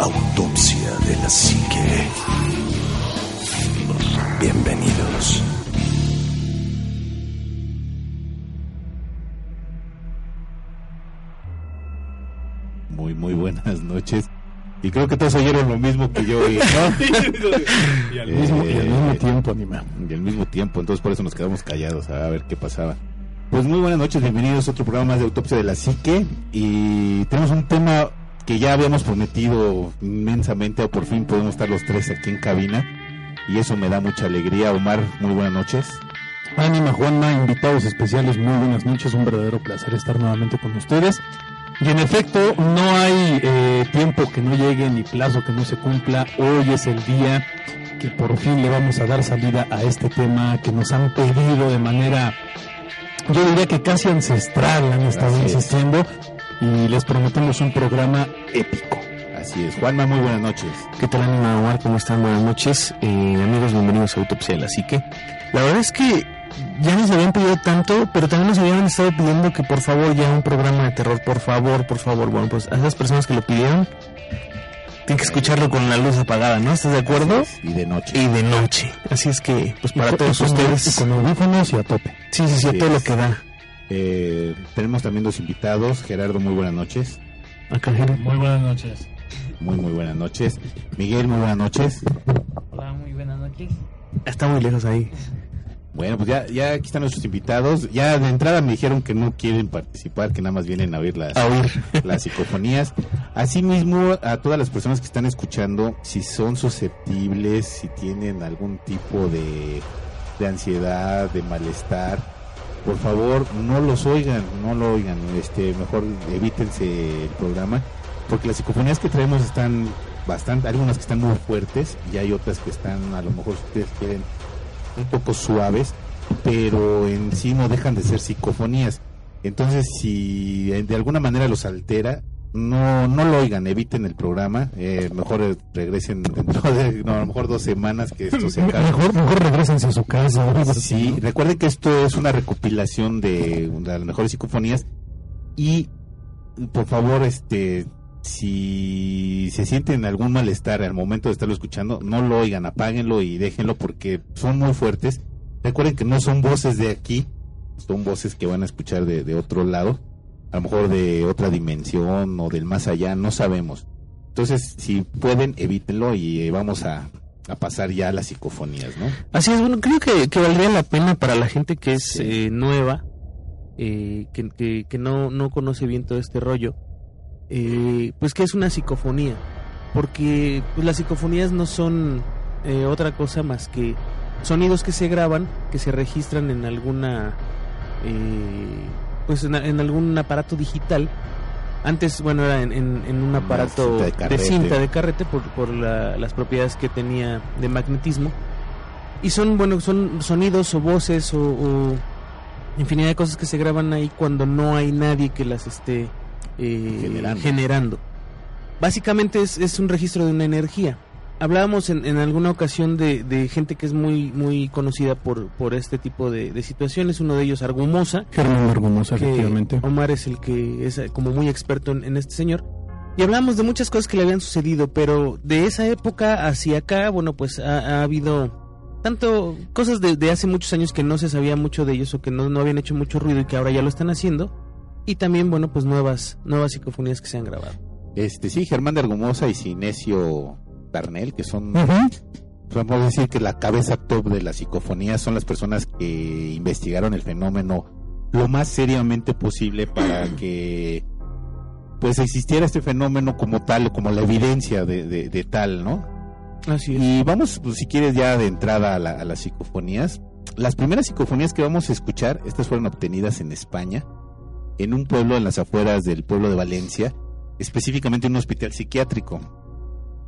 Autopsia de la Psique. Bienvenidos. Muy, muy buenas noches. Y creo que todos oyeron lo mismo que yo ¿no? y, al mismo, y al mismo Eh, tiempo, Anima. y al mismo tiempo, entonces por eso nos quedamos callados a ver qué pasaba. Pues muy buenas noches, bienvenidos a otro programa más de Autopsia de la Psique. Y tenemos un tema que ya habíamos prometido inmensamente, o por fin podemos estar los tres aquí en cabina. Y eso me da mucha alegría. Omar, muy buenas noches. Anima, Juanma, invitados especiales, muy buenas noches. Un verdadero placer estar nuevamente con ustedes. Y en efecto, no hay eh, tiempo que no llegue ni plazo que no se cumpla. Hoy es el día que por fin le vamos a dar salida a este tema que nos han pedido de manera, yo diría que casi ancestral, han estado Así es. Y les prometemos un programa épico. Así es, Juanma, muy buenas noches. ¿Qué tal, Anima Omar? ¿Cómo están? Buenas noches. Eh, amigos, bienvenidos a Autopsia de la Psique. La verdad es que ya nos habían pedido tanto, pero también nos habían estado pidiendo que por favor ya un programa de terror, por favor, por favor. Bueno, pues a esas personas que lo pidieron, tienen que escucharlo con la luz apagada, ¿no? ¿Estás de acuerdo? Así es, Y de noche. Y de noche. Así es que, pues para Y todos y ustedes. y con audífonos y a tope. Sí, sí, sí, a Así todo lo que da. Eh, tenemos también dos invitados. Gerardo, muy buenas noches. Acá. Muy buenas noches. Muy, muy buenas noches. Miguel, muy buenas noches. Hola, muy buenas noches. Está muy lejos ahí. Bueno, pues ya, ya aquí están nuestros invitados. Ya de entrada me dijeron que no quieren participar, que nada más vienen a oír las, A oír. las psicofonías. Asimismo, a todas las personas que están escuchando, si son susceptibles, si tienen algún tipo de, de ansiedad, de malestar, por favor no los oigan, no lo oigan. Este, mejor evítense el programa, porque las psicofonías que traemos están bastante, algunas que están muy fuertes y hay otras que están, a lo mejor si ustedes quieren, un poco suaves, pero en sí no dejan de ser psicofonías. Entonces, si de alguna manera los altera, no no lo oigan, eviten el programa, eh, mejor eh, regresen dentro de no, a lo mejor dos semanas que esto se acabe. Mejor, mejor regresense a su casa. Sí, recuerden que esto es una recopilación de, de las mejores psicofonías y por favor, este, si se sienten algún malestar al momento de estarlo escuchando, no lo oigan, apáguenlo y déjenlo porque son muy fuertes. Recuerden que no son voces de aquí, son voces que van a escuchar de, de otro lado, a lo mejor de otra dimensión o del más allá, no sabemos. Entonces, si pueden, evítenlo y eh, vamos a, a pasar ya a las psicofonías, ¿no? Así es, bueno, creo que, que valdría la pena para la gente que es Sí. eh, nueva, eh, que, que, que no, no conoce bien todo este rollo, eh, pues que es una psicofonía. Porque pues, las psicofonías no son eh, otra cosa más que sonidos que se graban, que se registran en alguna, eh, pues en, en algún aparato digital. Antes, bueno, era en, en- en un aparato cinta de cinta de carrete por, por la- las propiedades que tenía de magnetismo. Y son, bueno, son sonidos o voces o, o infinidad de cosas que se graban ahí cuando no hay nadie que las esté eh, Generando. generando. Básicamente es, es un registro de una energía. Hablábamos en, en alguna ocasión de, de gente que es muy muy conocida por, por este tipo de, de situaciones. Uno de ellos, Argumosa, Germán Argumosa, que efectivamente. Omar es el que es eh, como muy experto en, en este señor. Y hablamos de muchas cosas que le habían sucedido, pero de esa época hacia acá, bueno, pues ha, ha habido tanto cosas de, de hace muchos años que no se sabía mucho de ellos o que no, no habían hecho mucho ruido y que ahora ya lo están haciendo. Y también, bueno, pues nuevas, nuevas psicofonías que se han grabado. Este, sí, Germán de Argumosa y Sinesio Darnell, que son, Ujú. podemos decir que la cabeza top de la psicofonía son las personas que investigaron el fenómeno lo más seriamente posible para que pues existiera este fenómeno como tal, como la evidencia de, de- de tal, ¿no? Así es. Y vamos, pues, si quieres, ya de entrada a, la- a las psicofonías. Las primeras psicofonías que vamos a escuchar, estas fueron obtenidas en España, en un pueblo en las afueras del pueblo de Valencia, específicamente en un hospital psiquiátrico.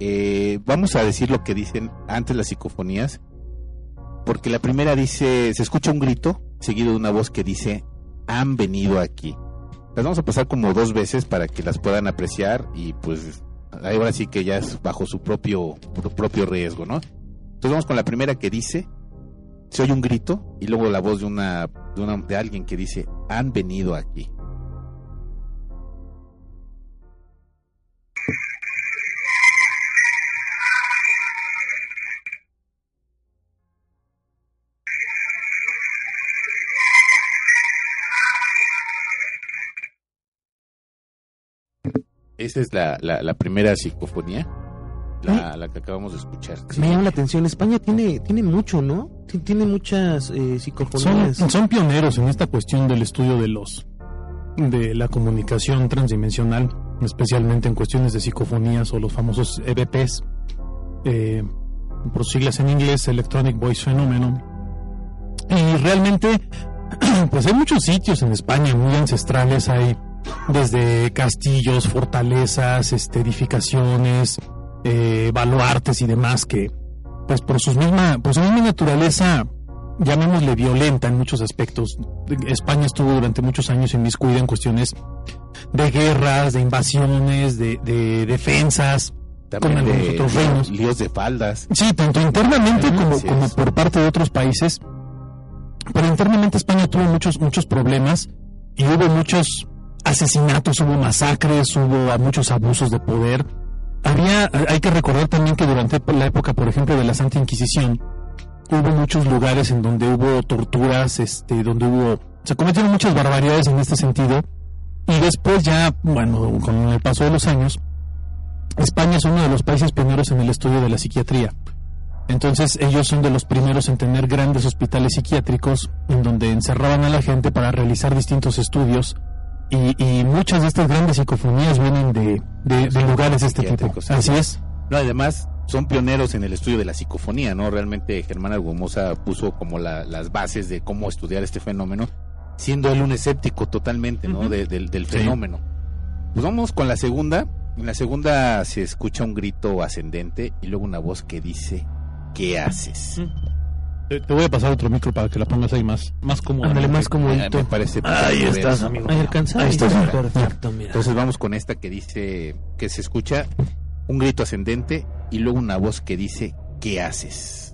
Eh, vamos a decir lo que dicen antes las psicofonías, porque la primera dice, se escucha un grito seguido de una voz que dice, han venido aquí. Las vamos a pasar como dos veces para que las puedan apreciar y pues ahora sí que ya es bajo su propio, propio riesgo, ¿no? Entonces vamos con la primera que dice, se oye un grito y luego la voz de, una- de alguien que dice, han venido aquí. Esa es la, la, la primera psicofonía, la, la que acabamos de escuchar. Me llama la atención, España tiene, tiene mucho, ¿no? Ti- Tiene muchas eh, Son, psicofonías. son pioneros en esta cuestión del estudio de los de la comunicación transdimensional, especialmente en cuestiones de psicofonías o los famosos EVPs, eh, por siglas en inglés, Electronic Voice Phenomenon. Y realmente, pues hay muchos sitios en España muy ancestrales, hay desde castillos, fortalezas, este, edificaciones, eh, baluartes y demás que, pues por sus misma, por su misma naturaleza, llamémosle violenta en muchos aspectos. España estuvo durante muchos años inmiscuida en cuestiones de guerras, de invasiones, de, de defensas, También con algunos de otros reinos. líos de faldas. Sí, tanto internamente Ajá, como, como por parte de otros países. Pero internamente España tuvo muchos, muchos problemas y hubo muchos asesinatos, hubo masacres, hubo muchos abusos de poder. Había, hay que recordar también que durante la época, por ejemplo, de la Santa Inquisición, hubo muchos lugares en donde hubo torturas, este, donde hubo, se cometieron muchas barbaridades en este sentido. Y después ya, bueno, con el paso de los años, España es uno de los países pioneros en el estudio de la psiquiatría. Entonces ellos son de los primeros en tener grandes hospitales psiquiátricos en donde encerraban a la gente para realizar distintos estudios y, y muchas de estas grandes psicofonías vienen de, de- de lugares de este tipo. Así sí. es. No, además son pioneros en el estudio de la psicofonía, ¿no? Realmente Germán Argumosa puso como la- las bases de cómo estudiar este fenómeno, siendo él un escéptico totalmente, ¿no? De- del, del Sí. fenómeno. Pues vamos con la segunda. En la segunda se escucha un grito ascendente y luego una voz que dice, ¿qué haces? Te, te voy a pasar otro micro para que la pongas ahí más, más cómodo. Ándale, más comodito. me parece Ahí perfecto. estás, amigo. Ahí alcanza. Ahí estás. Perfecto, mira. Entonces vamos con esta que dice, que se escucha un grito ascendente y luego una voz que dice, ¿qué haces?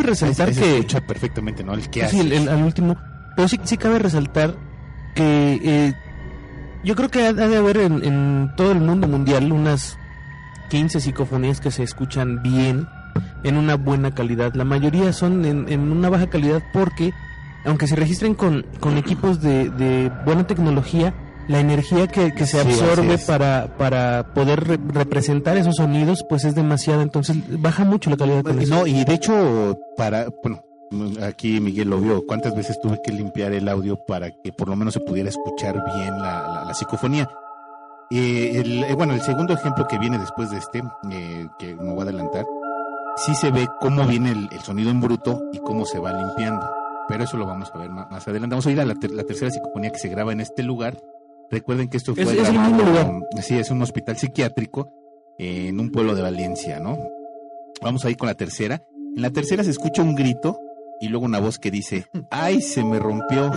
Cabe, resaltar se que... escucha perfectamente, ¿no? El qué Sí, haces. el, el- al último. Pero sí, sí cabe resaltar que eh, yo creo que ha, ha de haber en, en todo el mundo mundial unas 15 psicofonías que se escuchan bien, en una buena calidad. La mayoría son en, en una baja calidad porque, aunque se registren con, con equipos de, de buena tecnología, la energía que, que se absorbe para, para poder re- representar esos sonidos, pues es demasiada. Entonces baja mucho la calidad eso. No, y de hecho, para, bueno, aquí Miguel lo vio, cuántas veces tuve que limpiar el audio para que por lo menos se pudiera escuchar bien la, la- la psicofonía. Eh, el, eh, bueno, el segundo ejemplo que viene después de este, eh, que me voy a adelantar, sí se ve cómo viene el, el sonido en bruto y cómo se va limpiando. Pero eso lo vamos a ver más, más adelante. Vamos a ir a la, ter- la tercera psicofonía que se graba en este lugar. Recuerden que esto fue Es- es el grabado- mismo lugar. Sí, es un hospital psiquiátrico en un pueblo de Valencia, ¿no? Vamos a ir con la tercera. En la tercera se escucha un grito y luego una voz que dice, ¡ay, se me rompió!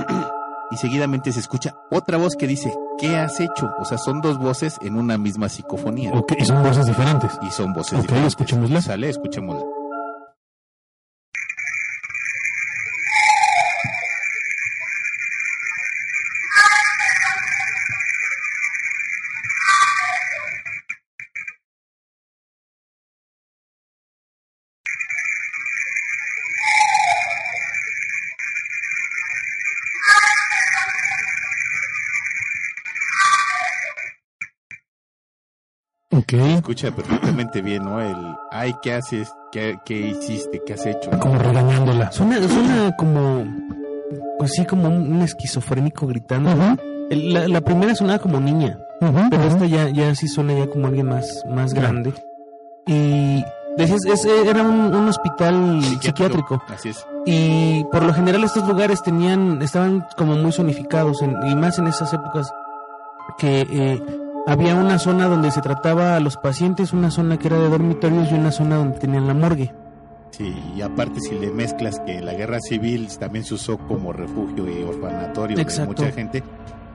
Y seguidamente se escucha otra voz que dice, ¿qué has hecho? O sea, son dos voces en una misma psicofonía. Ok, y son voces diferentes. Y son voces Ok, diferentes. escuchémosla. Sale, escuchémosla. Ok. Escucha perfectamente bien, ¿no? El, ¡ay, qué haces! ¿Qué, qué hiciste? ¿Qué has hecho? Como regañándola. Suena, suena como, pues sí, como un, un esquizofrénico gritando. Ujú, El- la, la primera sonaba como niña, ujú, pero ujú. esta ya, ya sí suena ya como alguien más, más grande. Y decías, es- era un, un hospital psiquiátrico. Así es. Y por lo general estos lugares tenían, estaban como muy zonificados, en- y más en esas épocas que eh, había una zona donde se trataba a los pacientes, una zona que era de dormitorios y una zona donde tenían la morgue. Sí, y aparte si le mezclas que la guerra civil también se usó como refugio y orfanatorio de mucha gente,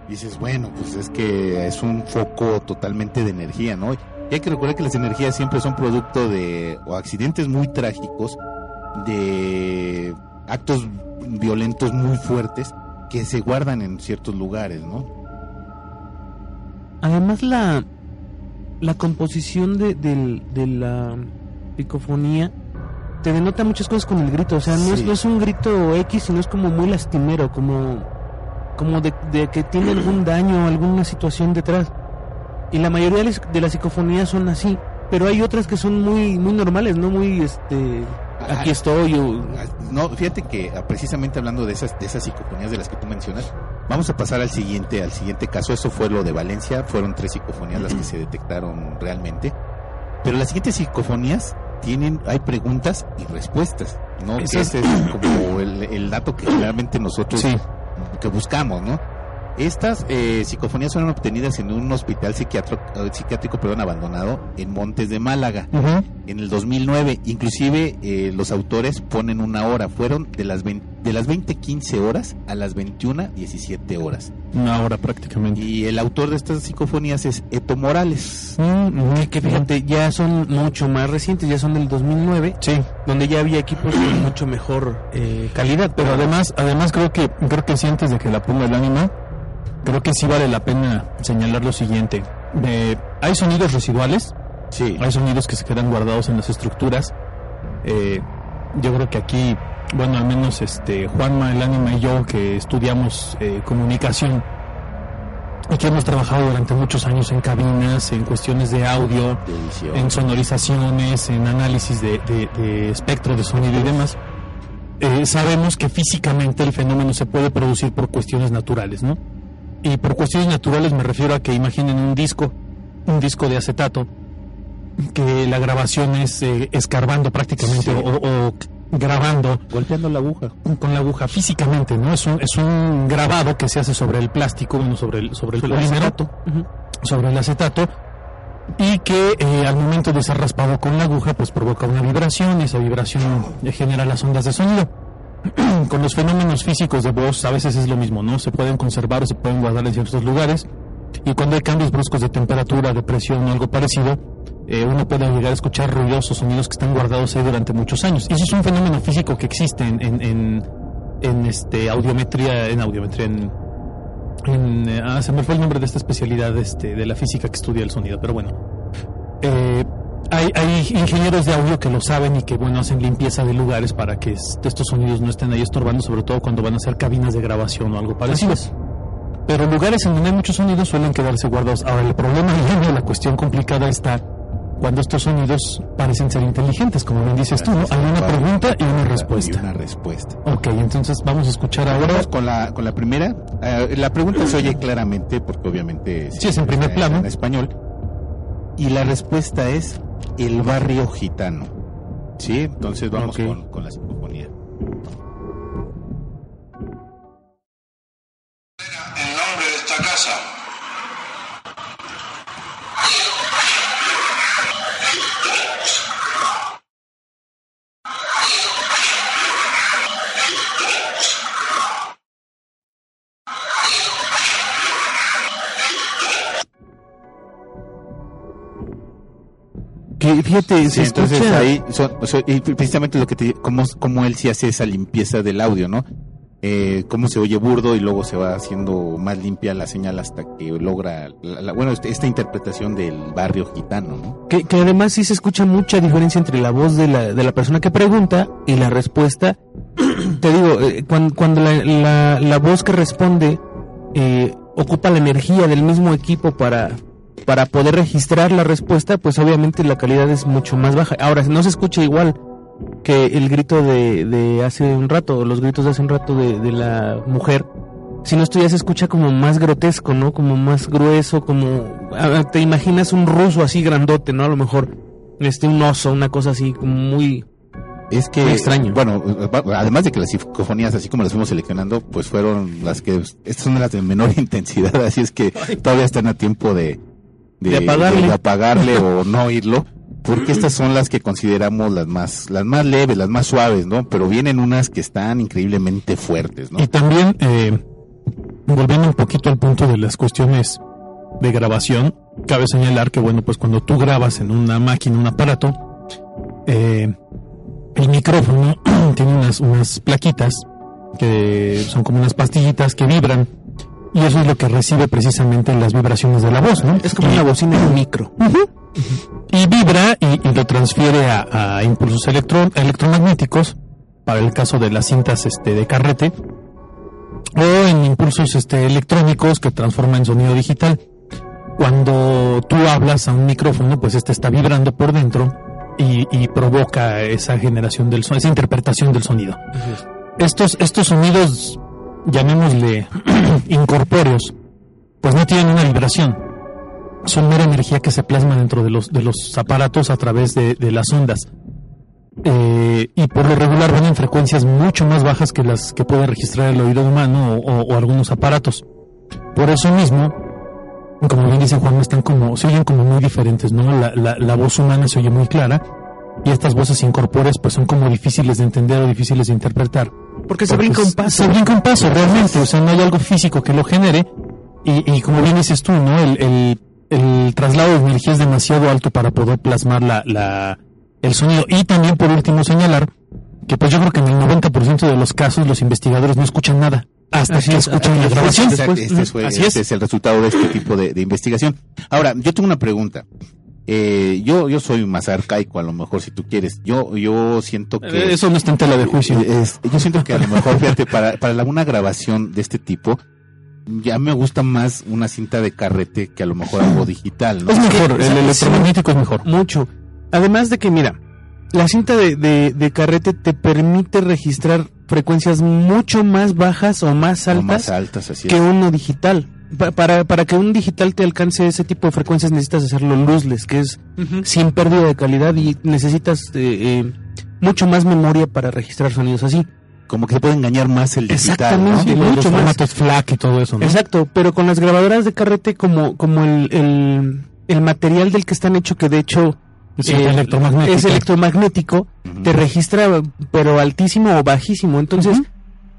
dices, bueno, pues es que es un foco totalmente de energía, ¿no? Y hay que recordar que las energías siempre son producto de o accidentes muy trágicos, de actos violentos muy fuertes que se guardan en ciertos lugares, ¿no? Además la, la composición de, del- de la psicofonía te denota muchas cosas con el grito. O sea, no, es, Sí. no es un grito X, sino es como muy lastimero, como, como de, de que tiene algún daño, alguna situación detrás. Y la mayoría de las, de las psicofonías son así. Pero hay otras que son muy muy normales, no muy, este, aquí estoy. o- No, fíjate que ah, precisamente hablando de esas de esas psicofonías de las que tú mencionas, vamos a pasar al siguiente al siguiente caso. Eso fue lo de Valencia, fueron tres psicofonías las que se detectaron realmente. Pero las siguientes psicofonías tienen hay preguntas y respuestas, ¿no? Ese es como el, el dato que realmente nosotros Sí. que buscamos, ¿no? Estas eh, psicofonías fueron obtenidas en un hospital psiquiátrico, eh, psiquiátrico perdón, abandonado en Montes de Málaga Ujú. en el 2009. Inclusive eh, los autores ponen una hora, fueron de las 20, de las 20:15 horas a las 21:17 horas. Una hora prácticamente. Y el autor de estas psicofonías es Eto Morales. Mm, que, que fíjate, ya son mucho más recientes, ya son del 2009, Sí, donde ya había equipos con mucho mejor eh, calidad. pero además, además creo que creo que sí antes de que la ponga el ánima, creo que sí vale la pena señalar lo siguiente. Eh, hay sonidos residuales, Sí. hay sonidos que se quedan guardados en las estructuras. Eh, yo creo que aquí, bueno, al menos este Juanma, el ánima y yo que estudiamos eh, comunicación y que hemos trabajado durante muchos años en cabinas, en cuestiones de audio, de edición. en sonorizaciones, en análisis de, de- de espectro de sonido y demás, eh, sabemos que físicamente el fenómeno se puede producir por cuestiones naturales, ¿no? Y por cuestiones naturales me refiero a que imaginen un disco, un disco de acetato, que la grabación es eh, escarbando prácticamente Sí. o, o grabando Golpeando la aguja. con la aguja físicamente, ¿no? Es un, es un grabado que se hace sobre el plástico, bueno, sobre el, sobre el Sobre el acetato. Sobre el acetato, y que eh, al momento de ser raspado con la aguja, pues provoca una vibración, y esa vibración genera las ondas de sonido. con los fenómenos físicos de voz a veces es lo mismo, ¿no? Se pueden conservar o se pueden guardar en ciertos lugares, y cuando hay cambios bruscos de temperatura, de presión o algo parecido, eh, uno puede llegar a escuchar ruidosos sonidos que están guardados ahí durante muchos años. Y eso es un fenómeno físico que existe en, en, en, este audiometría, en audiometría, en, eh, ah, se me fue el nombre de esta especialidad este, de la física que estudia el sonido, pero bueno. Eh, hay, hay ingenieros de audio que lo saben y que bueno hacen limpieza de lugares para que es- estos sonidos no estén ahí estorbando, sobre todo cuando van a hacer cabinas de grabación o algo parecido. Pero lugares en donde hay muchos sonidos suelen quedarse guardados. Ahora el problema viene, la cuestión complicada está cuando estos sonidos parecen ser inteligentes, como bien dices tú, ¿no? Hay una pregunta y una Y respuesta. una respuesta. Ok, entonces vamos a escuchar ahora. Vamos con la, con la primera. Eh, la pregunta se oye claramente porque obviamente Sí, es en primer plano. En español. Y la respuesta es el barrio gitano. Sí, entonces vamos Ok. con, con la psicofonía. Que fíjate, Sí, se entonces escucha- ahí, son- son- y precisamente lo que te cómo, cómo él sí hace esa limpieza del audio, ¿no? Eh, cómo se oye burdo y luego se va haciendo más limpia la señal hasta que logra, la- la- bueno, este- esta interpretación del barrio gitano, ¿no? Que, que además sí se escucha mucha diferencia entre la voz de la, de la persona que pregunta y la respuesta. Te digo, eh, cuan- cuando, la, la- la voz que responde eh, ocupa la energía del mismo equipo para, para poder registrar la respuesta, pues obviamente la calidad es mucho más baja. Ahora, no se escucha igual que el grito de, de hace un rato, los gritos de hace un rato de, de la mujer, sino esto ya se escucha como más grotesco, ¿no? Como más grueso, como... Te imaginas un ruso así grandote, ¿no? A lo mejor, este, un oso, una cosa así, como muy... Es que, Muy extraño. bueno, además de que las psicofonías, así como las fuimos seleccionando, pues fueron las que, estas son las de menor intensidad, así es que todavía están a tiempo de, De apagarle. de apagarle o no oírlo, porque estas son las que consideramos las más, las más leves, las más suaves, ¿no? Pero vienen unas que están increíblemente fuertes, ¿no? Y también, eh, volviendo un poquito al punto de las cuestiones de grabación, cabe señalar que, bueno, pues cuando tú grabas en una máquina, un aparato, eh, el micrófono tiene unas, unas plaquitas que son como unas pastillitas que vibran y eso es lo que recibe precisamente las vibraciones de la voz, ¿no? Es como una bocina de micro. y vibra y, y lo transfiere a, a impulsos electro- electromagnéticos para el caso de las cintas este, de carrete o en impulsos este, electrónicos que transforma en sonido digital. Cuando tú hablas a un micrófono, pues este está vibrando por dentro y, y provoca esa generación del sonido, esa interpretación del sonido. Estos, estos sonidos, llamémosle incorpóreos, pues no tienen una vibración. Son mera energía que se plasma dentro de los, de los aparatos a través de, de las ondas. Eh, y por lo regular van en frecuencias mucho más bajas que las que puede registrar el oído humano o, algunos aparatos. Por eso mismo, como bien dice Juan, están como, se oyen como muy diferentes, ¿no? La, la, la voz humana se oye muy clara y estas voces incorpóreas pues son como difíciles de entender o difíciles de interpretar. Porque se brinca un paso. Se brinca un paso, realmente. O sea, no hay algo físico que lo genere. Y, y como bien dices tú, ¿no? El, el, el traslado de energía es demasiado alto para poder plasmar la, la, el sonido. Y también, por último, señalar que pues yo creo que en el 90% de los casos los investigadores no escuchan nada hasta Así que es, escuchan la es. grabación. Este, así este es. es. el resultado de este tipo de, de investigación. Ahora, yo tengo una pregunta. Eh, yo, yo soy más arcaico, a lo mejor, si tú quieres. Yo, yo siento que. Eh, Eso no está en tela de juicio. Eh, es- yo siento que a lo mejor, fíjate, para, para la- una grabación de este tipo, ya me gusta más una cinta de carrete que a lo mejor algo digital, ¿no? Es mejor, el electromagnético es mejor. Mucho. Además de que, mira, la cinta de, de, de carrete te permite registrar frecuencias mucho más bajas o más O altas más altas, así que es. uno digital. Pa- para, para que un digital te alcance ese tipo de frecuencias necesitas hacerlo luzless, que es sin pérdida de calidad y necesitas eh, eh, mucho más memoria para registrar sonidos así. Como que se puede engañar más el digital, ¿no? Sí, mucho los más. formatos FLAC y todo eso, ¿no? Exacto, pero con las grabadoras de carrete como, como el, el, el material del que están hecho, que de hecho Sí, eh, electromagnético. es te registra pero altísimo o bajísimo. Entonces.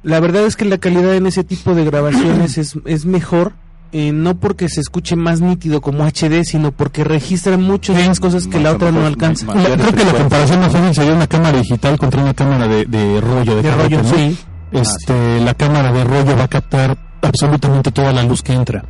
La verdad es que la calidad en ese tipo de grabaciones es, es mejor, eh, no porque se escuche más nítido como HD, sino porque registra muchas más cosas que la otra no alcanza. más- La- creo que la comparación más fácil sería una cámara digital contra una cámara de, de rollo de, De rollo, ¿no? sí. Este, la cámara de rollo va a captar absolutamente toda la luz que entra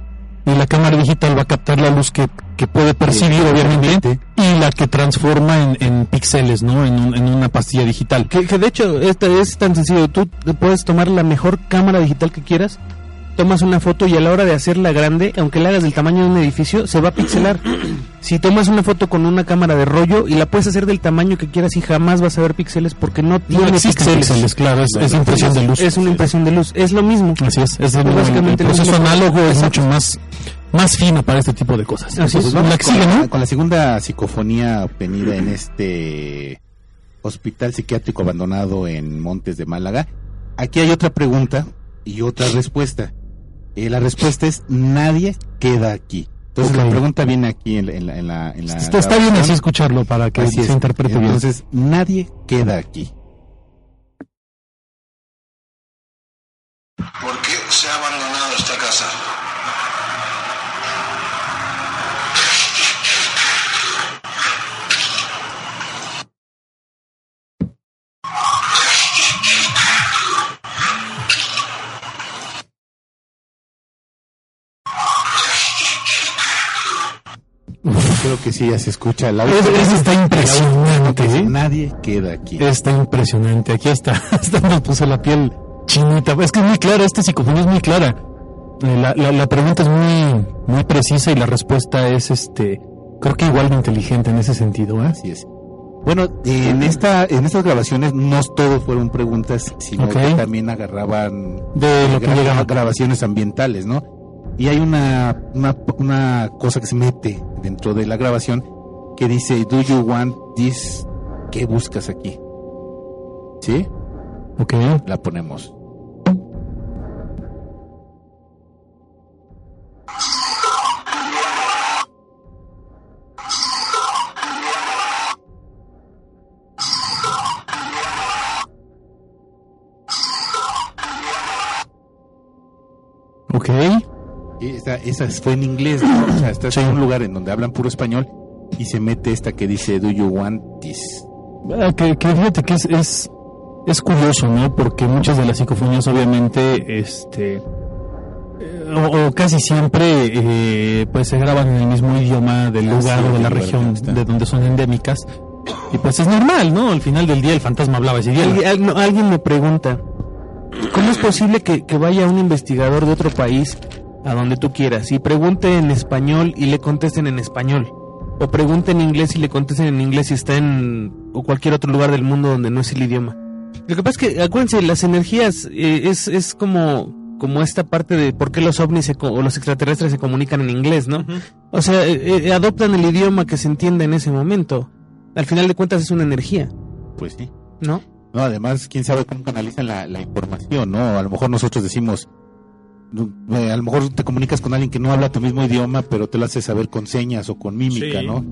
y la cámara digital va a captar la luz que, que puede percibir obviamente y la que transforma en, en píxeles, ¿no? En, un- en una pastilla digital. Que, que de hecho esta es tan sencillo, tú puedes tomar la mejor cámara digital que quieras, tomas una foto y a la hora de hacerla grande, aunque la hagas del tamaño de un edificio, se va a pixelar. si tomas una foto con una cámara de rollo y la puedes hacer del tamaño que quieras y jamás vas a ver píxeles porque no No tiene existen píxeles. píxeles, claro, es, es impresión de luz. Es una impresión de luz, es lo mismo. Así es, es Pues básicamente el proceso análogo es Exacto. mucho más, más fino para este tipo de cosas. Así es. La que con, sigue, ¿no? con la segunda psicofonía obtenida en este hospital psiquiátrico abandonado en Montes de Málaga. Aquí hay otra pregunta y otra respuesta. Eh, la respuesta es nadie queda aquí. Entonces la pregunta viene aquí en, la- en la, en la, en la Está, está bien así escucharlo para que Así se es. interprete bien. Entonces nadie queda aquí. ¿Por qué se ha Creo que sí, ya se escucha el audio. Es- Eso está impresionante. ¿eh? Nadie queda aquí. Está impresionante. Aquí está. Hasta me puso la piel chinita. Es que es muy clara. Esta psicofonía es muy clara. La, la, la pregunta es muy, muy precisa y la respuesta es, este, creo que igual de inteligente en ese sentido. ¿eh? Así es. Bueno, en esta, en estas grabaciones no todos fueron preguntas, sino que también agarraban De lo que gra- llega. grabaciones ambientales, ¿no? Y hay una, una, una cosa que se mete dentro de la grabación que dice, ¿Do you want this? ¿Qué buscas aquí? ¿Sí? Ok. La ponemos. Esa, esa fue en inglés, ¿no? O sea, estás en un lugar en donde hablan puro español y se mete esta que dice, do you want this? Ah, Que, que fíjate que es, es, es curioso, ¿no? Porque muchas de las psicofonías, obviamente, este. eh, O, o casi siempre, eh, pues se graban en el mismo idioma del Ah, lugar sí, o de la región de donde son endémicas. Y pues es normal, ¿no? Al final del día el fantasma hablaba ese idioma. Alguien, al- no, alguien me pregunta, ¿cómo es posible que, que vaya un investigador de otro país a donde tú quieras y pregunte en español y le contesten en español? O pregunte en inglés y le contesten en inglés si está en o cualquier otro lugar del mundo donde no es el idioma. Lo que pasa es que, acuérdense, las energías eh, es, es como, como esta parte de por qué los ovnis se o los extraterrestres se comunican en inglés, ¿no? O sea, eh, eh, adoptan el idioma que se entiende en ese momento. Al final de cuentas es una energía, Pues sí. ¿no? No, además, quién sabe cómo canalizan la, la información, ¿no? A lo mejor nosotros decimos, a lo mejor te comunicas con alguien que no habla tu mismo idioma, pero te lo hace saber con señas o con mímica, Sí. ¿no?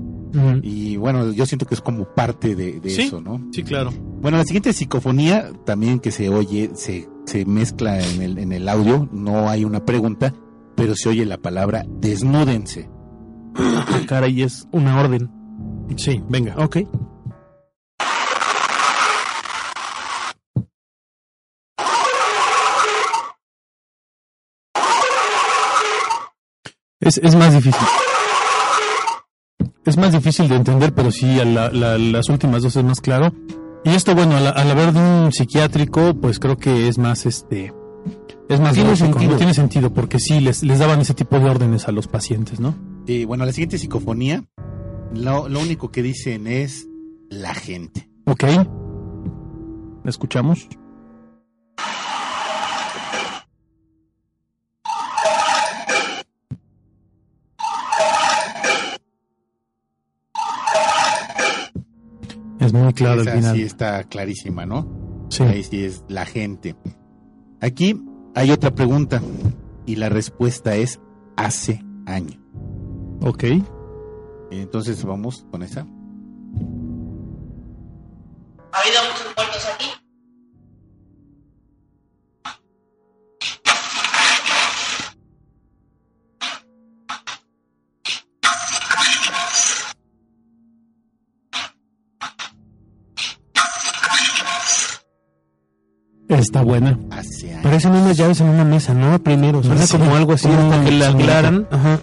Y bueno, yo siento que es como parte de, de Sí. eso, ¿no? Sí, claro. Bueno, la siguiente psicofonía también que se oye, se, se mezcla en el, en el audio, no hay una pregunta, pero se oye la palabra desnúdense. Caray, es una orden. Sí, venga. Ok. Es, es más difícil. Es más difícil de entender, pero sí, a la- la- las últimas dos es más claro. Y esto, bueno, al, al haber de un psiquiátrico, pues creo que es más, este, es más Tiene lógico, sentido. ¿no? Tiene sentido, porque sí, les, les daban ese tipo de órdenes a los pacientes, ¿no? Y bueno, la siguiente psicofonía, lo, lo único que dicen es la gente. Ok. ¿La escuchamos? Es muy claro Esa al final. sí está clarísima, ¿no? Sí. Ahí sí es la gente. Aquí hay otra pregunta y la respuesta es hace año. Ok. Entonces vamos con esa. ¿Ha habido muchos muertos aquí? Está buena. Parecen unas llaves en una mesa, ¿no? Primero, suena Sí, como algo así como hasta que la aclaran. Ajá.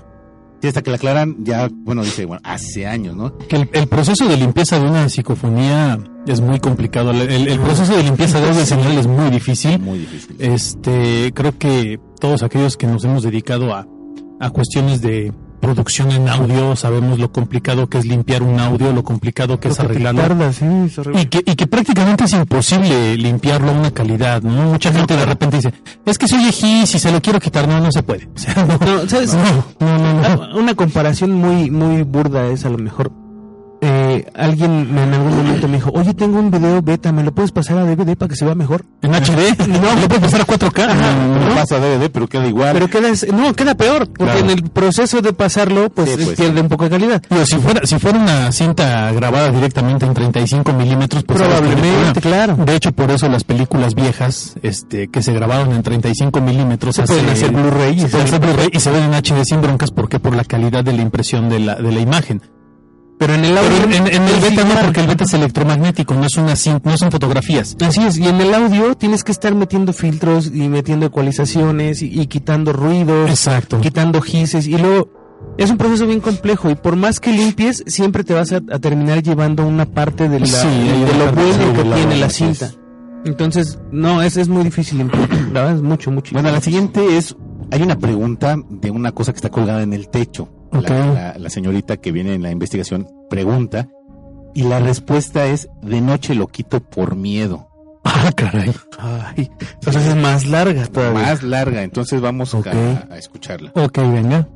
Sí, hasta que la aclaran, ya, bueno, dice, bueno, hace años, ¿no? Que el, el proceso de limpieza de una psicofonía es muy complicado. El, el- el proceso de limpieza de orden señal es muy difícil. Muy difícil. Este, creo que todos aquellos que nos hemos dedicado a, a cuestiones de producción en audio sabemos lo complicado que es limpiar un audio, lo complicado que es que arreglarlo. tarda, sí, es horrible. Y que, y que prácticamente es imposible limpiarlo a una calidad, ¿no? Mucha gente de repente dice, es que soy gis y se lo quiero quitar. No, no se puede. O sea, no, No, ¿sabes? no, no, no, no. Una comparación muy, muy burda es a lo mejor. Alguien en algún momento me dijo, oye, tengo un video beta, ¿me lo puedes pasar a DVD para que se vea mejor? En HD, no, lo puedes pasar a 4K. no, No, no, pasa a DVD, pero queda igual. Pero queda, no, queda peor, porque Claro. en el proceso de pasarlo, pues, Sí, pues, pierde un poco de calidad. Digo, si fuera, si fuera una cinta grabada directamente en 35 milímetros, pues Probablemente, claro. De hecho, por eso las películas viejas, este, que se grabaron en 35 milímetros, Se pueden hacer Blu-ray y se se ven se en HD sin broncas, ¿por qué? Por la calidad de la impresión de la, de la imagen. Pero en el audio, en, en- en el beta no, porque el beta es electromagnético, no es una no son fotografías. Así es, y en el audio tienes que estar metiendo filtros y metiendo ecualizaciones y, y quitando ruidos, Exacto. quitando gises y luego es un proceso bien complejo y por más que limpies siempre te vas a, a terminar llevando una parte de, la, Sí, de lo bueno que tiene la cinta. Entonces, no, es, es muy difícil limpiar, la verdad es mucho, mucho. Bueno, la siguiente es, hay una pregunta de una cosa que está colgada en el techo. La-. La, la señorita que viene en la investigación pregunta y la respuesta es, de noche lo quito por miedo. Ah, caray. Ay, entonces es más larga todavía. Más larga, entonces vamos a- a, escucharla. Ok, venga.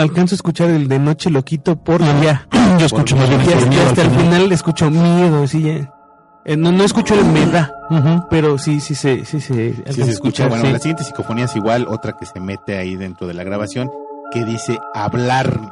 Alcanzo a escuchar el de Noche Loquito por ya. Yo escucho más bien hasta, al el final. escucho miedo, sí, ya. Eh, no, no escucho el me da, Ujú. pero sí, sí, se sí, Si alcanza se escucha, bueno, sí. la siguiente psicofonía es igual, otra que se mete ahí dentro de la grabación, que dice hablarme.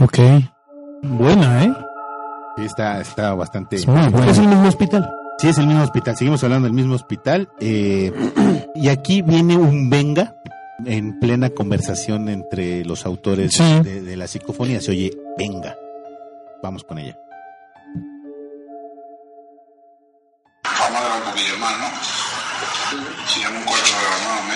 Ok. Buena, ¿eh? Sí, está, está bastante... Es muy buena. Es el mismo hospital. Sí, es el mismo hospital. Seguimos hablando del mismo hospital. eh, y aquí viene un venga en plena conversación entre los autores Sí. de, de la psicofonía. Se oye venga. Vamos con ella. Vamos a grabar un poquillo más, ¿no? Si llamo un cuarto de hora más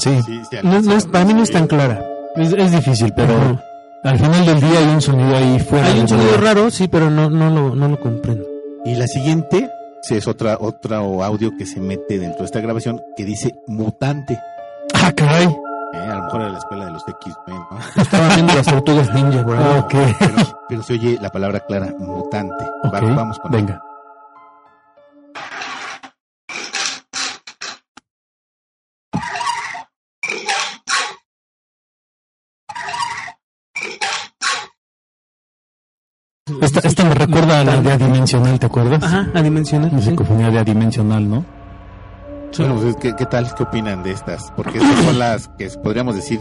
Sí. Sí, sí, No, no es, para mí no es tan clara. Es, es difícil, pero al final del día hay un sonido ahí fuera. Hay un sonido lugar. raro, sí, pero no, no, lo, no lo comprendo. Y la siguiente sí, es otra, otra audio que se mete dentro de esta grabación que dice mutante. Ah, caray. Eh, a lo mejor era la escuela de los X-Men, ¿no? Estaba viendo las tortugas ninja, bro. Ah, Ok. Pero, pero se oye la palabra clara, mutante. Va- Ok. vamos con Venga. Esta, esta me recuerda a la de adimensional, ¿te acuerdas? Ajá, adimensional. La sí. psicofonía de adimensional, ¿no? Bueno, pues, ¿qué, qué tal? ¿Qué opinan de estas? Porque estas son las que podríamos decir,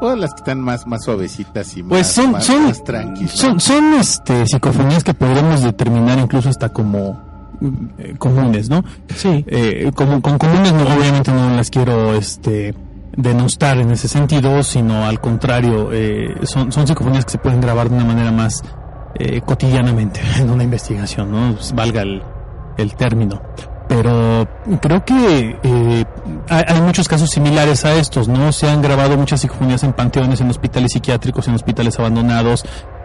todas las que están más, más suavecitas y Pues más, son, más, son, más ¿no? son, son este, psicofonías que podríamos determinar incluso hasta como eh, comunes, ¿no? Sí. Eh, como con comunes no, obviamente no las quiero este denostar en ese sentido, sino al contrario, eh, son, son psicofonías que se pueden grabar de una manera más eh, cotidianamente en una investigación, ¿no? Valga el, el término. Pero creo que eh, hay, muchos casos similares a estos, ¿no? Se han grabado muchas psicofonías en panteones, en hospitales psiquiátricos, en hospitales abandonados,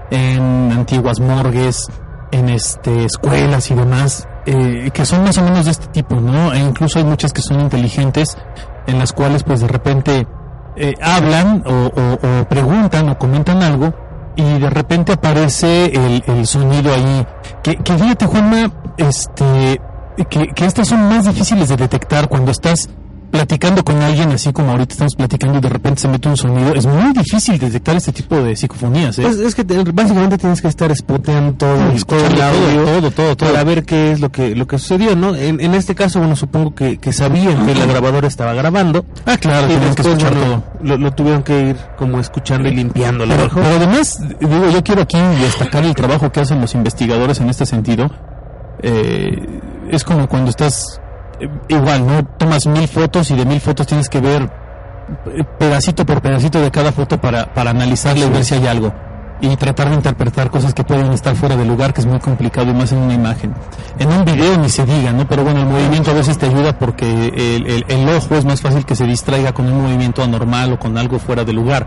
en antiguas morgues, en este escuelas y demás, eh, que son más o menos de este tipo, ¿no? E incluso hay muchas que son inteligentes, en las cuales pues de repente eh, hablan o preguntan o comentan algo y de repente aparece el, el sonido ahí. Que, que fíjate, Juanma, este, que, que estas son más difíciles de detectar cuando estás platicando con alguien así como ahorita estamos platicando y de repente se mete un sonido. Es muy difícil detectar este tipo de psicofonías, ¿eh? Pues es que te- básicamente tienes que estar spoteando todo, todo el audio todo, todo, todo, para ver qué es lo que lo que sucedió, ¿no? En, en este caso, bueno, supongo que, que sabían que la grabadora estaba grabando Ah, claro, y que escuchar bueno, todo. lo, lo tuvieron que ir como escuchando y limpiándolo. Pero, pero además, digo, yo quiero aquí destacar el trabajo que hacen los investigadores en este sentido. Eh, es como cuando estás igual, ¿no? Tomas mil fotos y de mil fotos tienes que ver eh, pedacito por pedacito de cada foto para, para analizarla y ver si hay algo. Y tratar de interpretar cosas que pueden estar fuera de lugar, que es muy complicado y más en una imagen. En un video ni se diga, ¿no? Pero bueno, el movimiento a veces te ayuda porque el, el- el ojo es más fácil que se distraiga con un movimiento anormal o con algo fuera de lugar.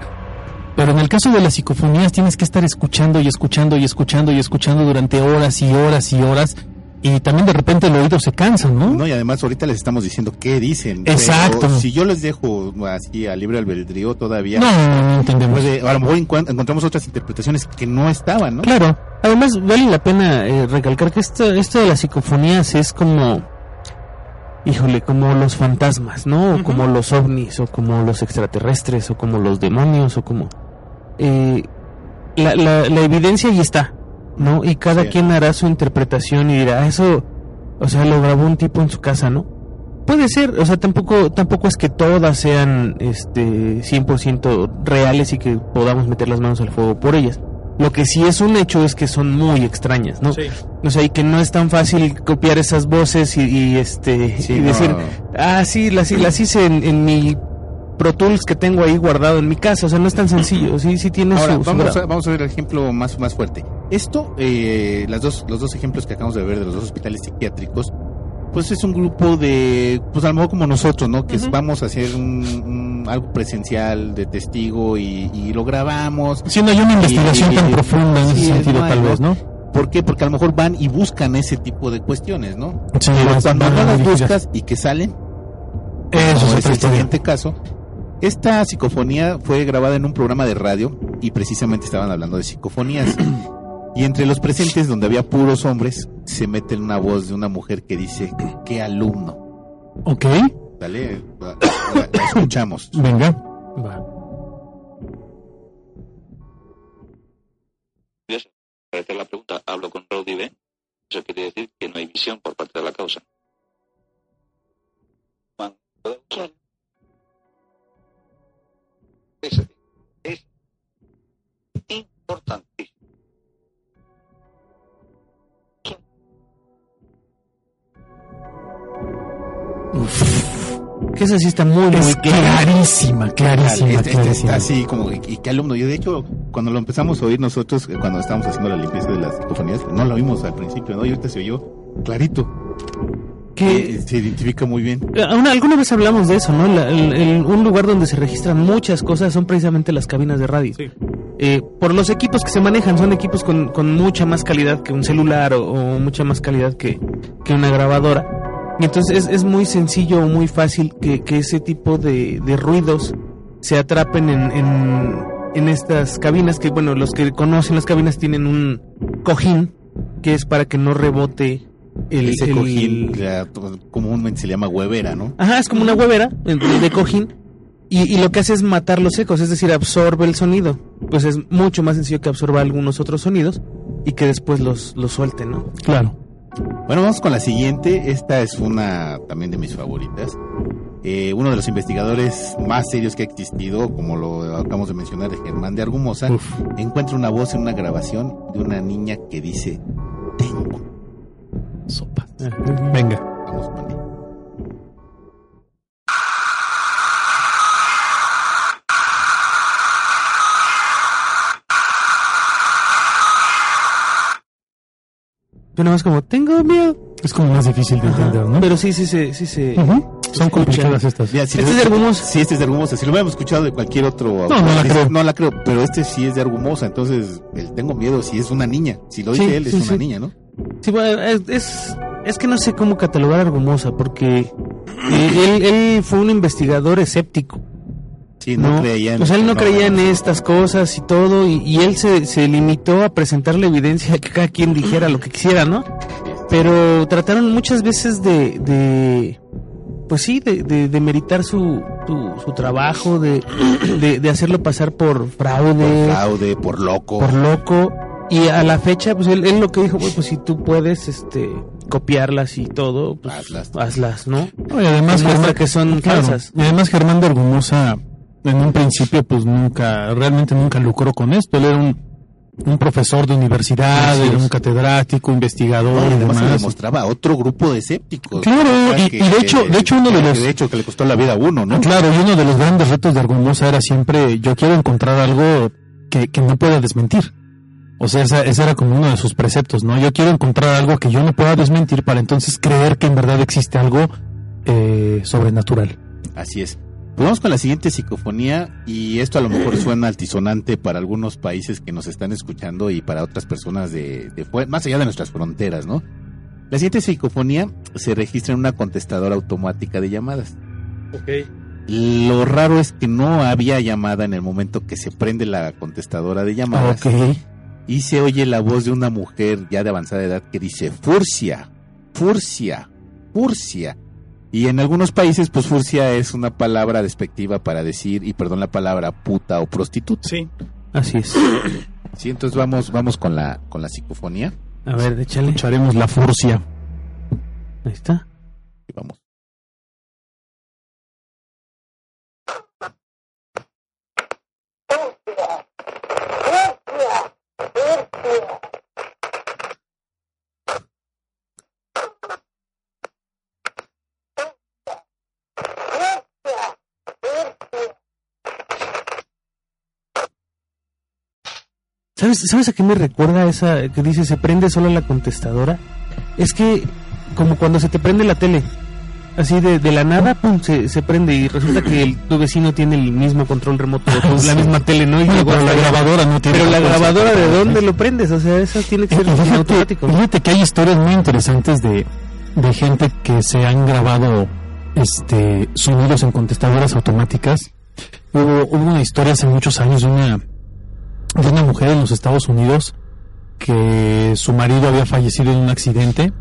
Pero en el caso de las psicofonías tienes que estar escuchando y escuchando y escuchando y escuchando durante horas y horas y horas y también de repente el oído se cansa, ¿no? No, y además ahorita les estamos diciendo qué dicen. Exacto. Pero si yo les dejo así a libre albedrío todavía, No, no, no entendemos. puede- a lo mejor encuent- encontramos otras interpretaciones que no estaban, ¿no? Claro, Además, vale la pena eh, recalcar que esto, esto de las psicofonías es como, híjole, como los fantasmas, ¿no? O como los ovnis, o como los extraterrestres, o como los demonios, o como... eh, la, la, la evidencia ahí está, ¿no? Y cada Sí. quien hará su interpretación y dirá, "Ah, eso, o sea, lo grabó un tipo en su casa, ¿no? Puede ser, o sea, tampoco tampoco es que todas sean este 100% reales y que podamos meter las manos al fuego por ellas. Lo que sí es un hecho es que son muy extrañas, ¿no? O sea, y que no es tan fácil copiar esas voces y, y, este Sí, y no. decir, ah, sí, las, las hice en, en mi Pro Tools que tengo ahí guardado en mi casa. O sea, no es tan sencillo. Sí, sí tiene Ahora, su, vamos, a, vamos a ver el ejemplo más, más fuerte. Esto, eh, las dos, los dos ejemplos que acabamos de ver de los dos hospitales psiquiátricos, Pues es un grupo de, pues a lo mejor como nosotros, ¿no? Que vamos a hacer un, un- algo presencial de testigo y, y lo grabamos. Si no hay una investigación Y- tan profunda en sí, ese sentido, no hay, tal vez, ¿no? ¿Por qué? Porque a lo mejor van y buscan ese tipo de cuestiones, ¿no? Sí, Pero cuando no las buscas y que salen, Eso como es el siguiente caso, esta psicofonía fue grabada en un programa de radio y precisamente estaban hablando de psicofonías. Y entre los presentes, donde había puros hombres, se mete una voz de una mujer que dice, ¿qué alumno? Ok, Dale, la, la- la escuchamos. venga. Va. Para hacer la pregunta, hablo con Rowdy B. Eso quiere decir que no hay visión por parte de la causa. Que esa sí está muy, Es clarísima, clarísima, Este, este clarísima. está así como, ¿y qué alumno? Yo de hecho, cuando lo empezamos a oír nosotros, eh, cuando estábamos haciendo la limpieza de las psicofonías, no lo vimos al principio, ¿no? Y ahorita se oyó clarito. Que Eh, se identifica muy bien. Eh, una- alguna vez hablamos de eso, ¿no? La- el- el- un lugar donde se registran muchas cosas son precisamente las cabinas de radio. Eh, por los equipos que se manejan, son equipos con, con mucha más calidad que un celular o, o mucha más calidad que, que una grabadora. Y entonces es, es muy sencillo o muy fácil que, que ese tipo de, de ruidos se atrapen en, en, en estas cabinas que, bueno, los que conocen las cabinas tienen un cojín que es para que no rebote el, Ese el- cojín, la- comúnmente se le llama huevera, ¿no? Ajá, es como una huevera de, de cojín. Y, y lo que hace es matar los ecos, es decir, absorbe el sonido. Pues es mucho más sencillo que absorba algunos otros sonidos y que después los, los suelte, ¿no? Claro. Bueno, vamos con la siguiente. Esta es una también de mis favoritas. Eh, uno de los investigadores más serios que ha existido, como lo acabamos de mencionar, de Germán de Argumosa, Uf. encuentra una voz en una grabación de una niña que dice, tengo. Sopa. Venga. Vamos con Yo nada más como, tengo miedo. Es como más difícil de entender, ¿no? Pero sí, sí, sí, sí, sí. Ujú. Son complicadas estas. Mira, si Este es de Argumosa. Sí, este es de Argumosa. Si lo hubiéramos escuchado de cualquier otro... autor, no la creo. No la creo, pero este sí es de Argumosa. Entonces, el tengo miedo si es una niña. Si lo dice Sí, él, es sí, una niña, ¿no? Sí, bueno, es, es, es que no sé cómo catalogar a Argumosa, porque eh, él, él fue un investigador escéptico. Sí, no, creía en... O sea, él no creía en estas cosas y todo, y, y él se, se limitó a presentar la evidencia que cada quien dijera lo que quisiera, ¿no? Pero trataron muchas veces de, de pues sí, de, de, de meritar su, su, su trabajo, de, de, de hacerlo pasar por fraude, Por fraude, por loco. por loco. Y a la fecha, pues él, él lo que dijo, "Bueno, pues si tú puedes este copiarlas y todo, pues Hazlas. hazlas, ¿no? No, y además, Germán, que son claro, falsas. y además Germán de Argumosa en un principio pues nunca, realmente nunca lucró con esto. Él era un, un profesor de universidad, era un catedrático, investigador No, y además se demás. demostraba a otro grupo de escépticos. Claro, O sea, y- y de hecho- de hecho uno de los- De hecho, que le costó la vida a uno, ¿no? Claro, y uno de los grandes retos de Argumosa era siempre, yo quiero encontrar algo que, que no pueda desmentir. O sea, esa- ese era como uno de sus preceptos, ¿no? Yo quiero encontrar algo que yo no pueda desmentir para entonces creer que en verdad existe algo eh, sobrenatural. Así es. Pues vamos con la siguiente psicofonía y esto a lo mejor suena altisonante para algunos países que nos están escuchando y para otras personas de, más allá de nuestras fronteras, ¿no? La siguiente psicofonía se registra en una contestadora automática de llamadas. Lo raro es que no había llamada en el momento que se prende la contestadora de llamadas Ok. y se oye la voz de una mujer ya de avanzada edad que dice Furcia, Furcia, Furcia. Y en algunos países, pues furcia es una palabra despectiva para decir, y perdón la palabra, puta o prostituta. Sí. Así es. Sí, entonces vamos, vamos con la, con la psicofonía. A ver, échale. Escucharemos la furcia. Ahí está. Y vamos. ¿Sabes, ¿Sabes a qué me recuerda esa que dice se prende solo la contestadora? Es que como cuando se te prende la tele. Así de, de la nada, pum, se, se prende y resulta que el, tu vecino tiene el mismo control remoto, de tu- la misma tele, ¿no? Y No, llegó pero la grabadora no tiene Pero la grabadora, ¿de dónde lo prendes? O sea, eso tiene que Y ser fíjate, automático. fíjate que hay historias muy interesantes de, de gente que se han grabado este sonidos en contestadoras automáticas. Hubo, hubo una historia hace muchos años de una, de una mujer en los Estados Unidos que su marido había fallecido en un accidente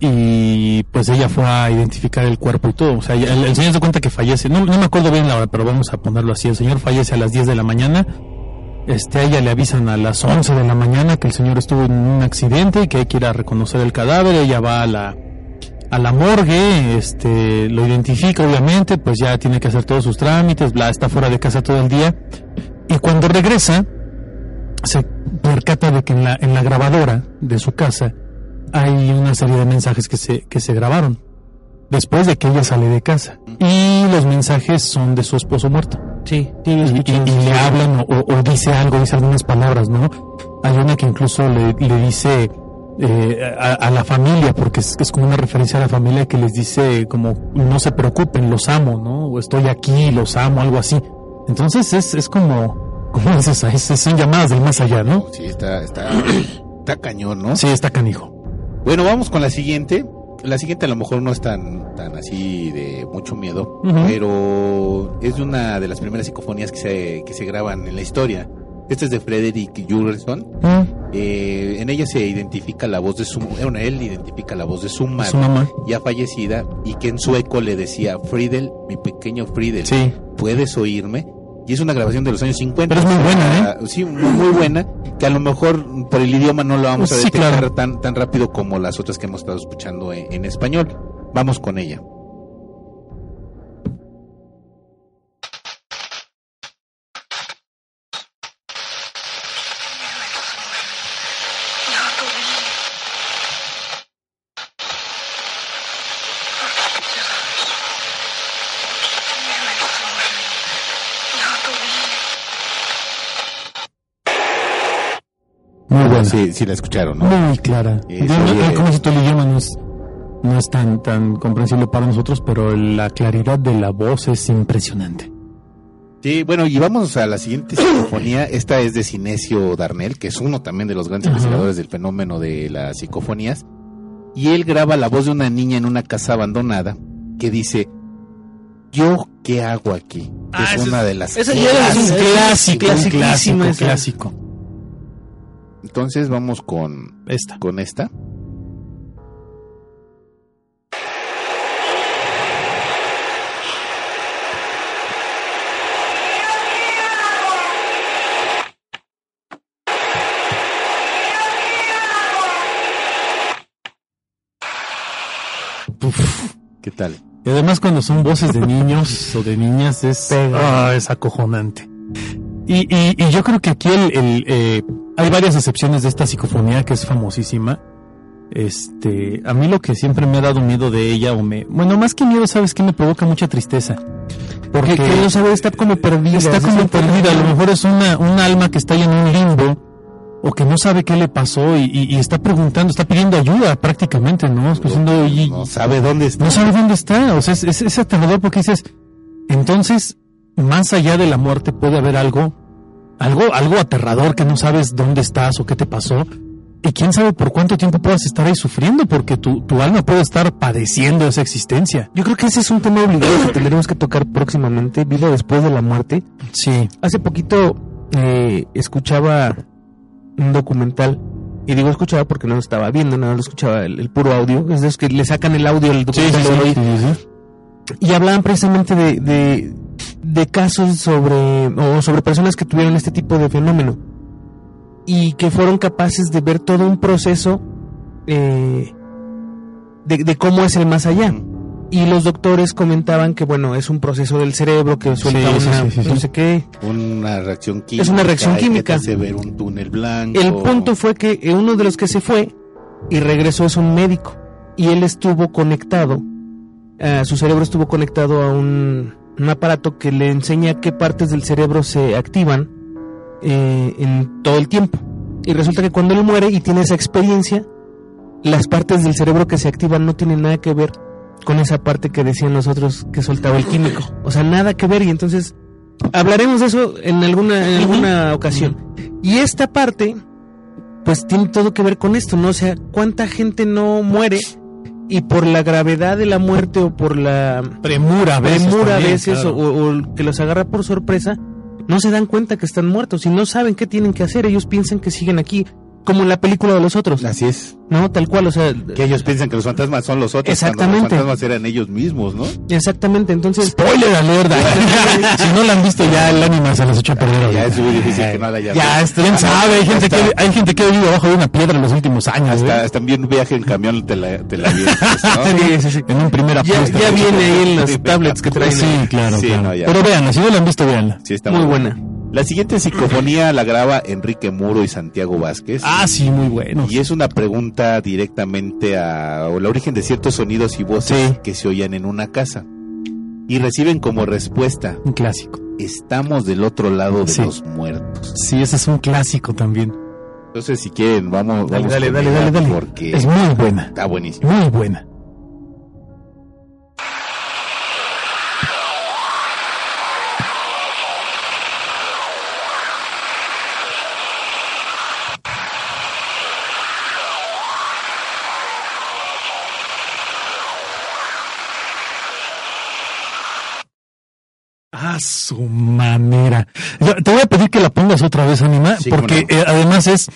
y pues ella fue a identificar el cuerpo y todo. O sea, el, el señor se cuenta que fallece, no, no me acuerdo bien la hora, pero vamos a ponerlo así. El señor fallece a las 10 de la mañana este, a ella le avisan a las 11 de la mañana que el señor estuvo en un accidente y que hay que ir a reconocer el cadáver. Ella va a la, a la morgue, este, lo identifica obviamente, pues ya tiene que hacer todos sus trámites, bla, está fuera de casa todo el día. Y cuando regresa, se percata de que en la, en la grabadora de su casa hay una serie de mensajes que se, que se grabaron después de que ella sale de casa. Y los mensajes son de su esposo muerto Sí, y, le hablan o, o- o dice algo, dice algunas palabras, ¿no? Hay una que incluso le, le dice eh, a, a la familia, porque es, es como una referencia a la familia que les dice como no se preocupen, los amo, ¿no? O estoy aquí, los amo, algo así. Entonces es, es como, ¿cómo dices? Es, es- son llamadas del más allá, ¿no? Sí, está, está, está cañón, ¿no? Sí, está canijo. Bueno, vamos con la siguiente. La siguiente a lo mejor no es tan, tan así de mucho miedo, pero es de una de las primeras psicofonías que se, que se graban en la historia. Esta es de Frederick Jurgenson. Mm, Eh, en ella se identifica la voz de su bueno, él identifica la voz de su madre Su mamá. ya fallecida y que en sueco le decía Friedel, mi pequeño Friedel, Sí. ¿puedes oírme? Y es una grabación de los años 50. Pero es muy buena, ¿eh? Sí, muy, muy buena, que a lo mejor por el idioma no lo vamos a Sí, detectar claro. tan, tan rápido como las otras que hemos estado escuchando en, en español. Vamos con ella. Muy buena. Sí, sí la escucharon, ¿no? Muy clara. Eh. como si todo el idioma no es, no es tan, tan comprensible para nosotros, pero la claridad de la voz es impresionante. Sí, bueno, y vamos a la siguiente psicofonía. Esta es de Cinesio Darnell, que es uno también de los grandes Ajá. investigadores del fenómeno de las psicofonías. Y él graba la voz de una niña en una casa abandonada que dice, ¿yo qué hago aquí? Que Ah, es una es- de las... esa ya es un clásico, un clásico. Entonces vamos con, Esta. con esta. ¿Qué tal? Y además cuando son voces de niños o de niñas es, ah, es acojonante. Y, y, y yo creo que aquí el, el, eh, hay varias excepciones de esta psicofonía que es famosísima. Este, a mí lo que siempre me ha dado miedo de ella o me, bueno, más que miedo, sabes que me provoca mucha tristeza. Porque Que, que no sabe, está como perdida. está es como perdida, a lo mejor es una, un alma que está ahí en un limbo o que no sabe qué le pasó y, y- y está preguntando, está pidiendo ayuda prácticamente, ¿no? Está diciendo, "Oye, No sabe dónde está. no sabe dónde está. O sea, es, es, es aterrador porque dices, entonces, más allá de la muerte puede haber algo, algo, algo aterrador que no sabes dónde estás o qué te pasó. Y quién sabe por cuánto tiempo puedas estar ahí sufriendo, porque tu, tu alma puede estar padeciendo esa existencia. Yo creo que ese es un tema obligado que tendremos que tocar próximamente, vida después de la muerte. Sí. Hace poquito eh, escuchaba un documental, y digo escuchaba porque no lo estaba viendo, nada, lo escuchaba el, el puro audio, es de los que le sacan el audio al documental sí, sí, sí. y hablaban precisamente de, de, de casos sobre, o sobre personas que tuvieron este tipo de fenómeno y que fueron capaces de ver todo un proceso eh, de, de cómo es el más allá. Y los doctores comentaban que, bueno, es un proceso del cerebro que suelta Sí, una, sí, sí, no sé qué. Una reacción química. Es una reacción y que te química. hace ver un túnel blanco. El punto fue que uno de los que se fue y regresó es un médico. Y él estuvo conectado, eh, su cerebro estuvo conectado a un, un aparato que le enseña qué partes del cerebro se activan eh, en todo el tiempo. Y resulta que cuando él muere y tiene esa experiencia, las partes del cerebro que se activan no tienen nada que ver con esa parte que decían nosotros que soltaba el químico. O sea, nada que ver y entonces hablaremos de eso en alguna, en alguna ocasión. Y esta parte, pues tiene todo que ver con esto, ¿no? O sea, cuánta gente no muere y por la gravedad de la muerte o por la Premura a veces. premura a veces claro. o, o que los agarra por sorpresa, no se dan cuenta que están muertos y no saben qué tienen que hacer. Ellos piensan que siguen aquí, como en la película de los otros, Así es. ¿no? Tal cual, o sea, Que ellos piensan que los fantasmas son los otros. Cuando Exactamente. los fantasmas eran ellos mismos, ¿no? exactamente. Entonces, Spoiler alert. si no la han visto ya, el ánima se las echó a perder. Ya ahorita. es muy difícil que no la hayan Ya, este, quién sabe, hay gente, que, hay gente que ha vivido abajo de una piedra en los últimos años. Hasta, ¿eh? también un viaje en camión te la, te la vienes, ¿no? Sí, sí, sí. En un primer ya, apuesta. ya viene ahí en los tablets que traen. Sí, claro, Sí, claro. no, ya. Pero véanla, si no la han visto, véanla. Sí, está Muy buena. La siguiente psicofonía la graba Enrique Muro y Santiago Vázquez. Ah, sí, muy bueno. Y es una pregunta directamente a el origen de ciertos sonidos y voces Sí. que se oían en una casa. Y reciben como respuesta, Un clásico. estamos del otro lado de Sí. los muertos. Sí, ese es un clásico también. Entonces, si quieren, vamos, Dale, vamos dale, dale, dale, dale. porque Es muy buena. está buenísimo. Muy buena. Su manera. Te voy a pedir que la pongas otra vez, Anima, Sí, porque eh, además es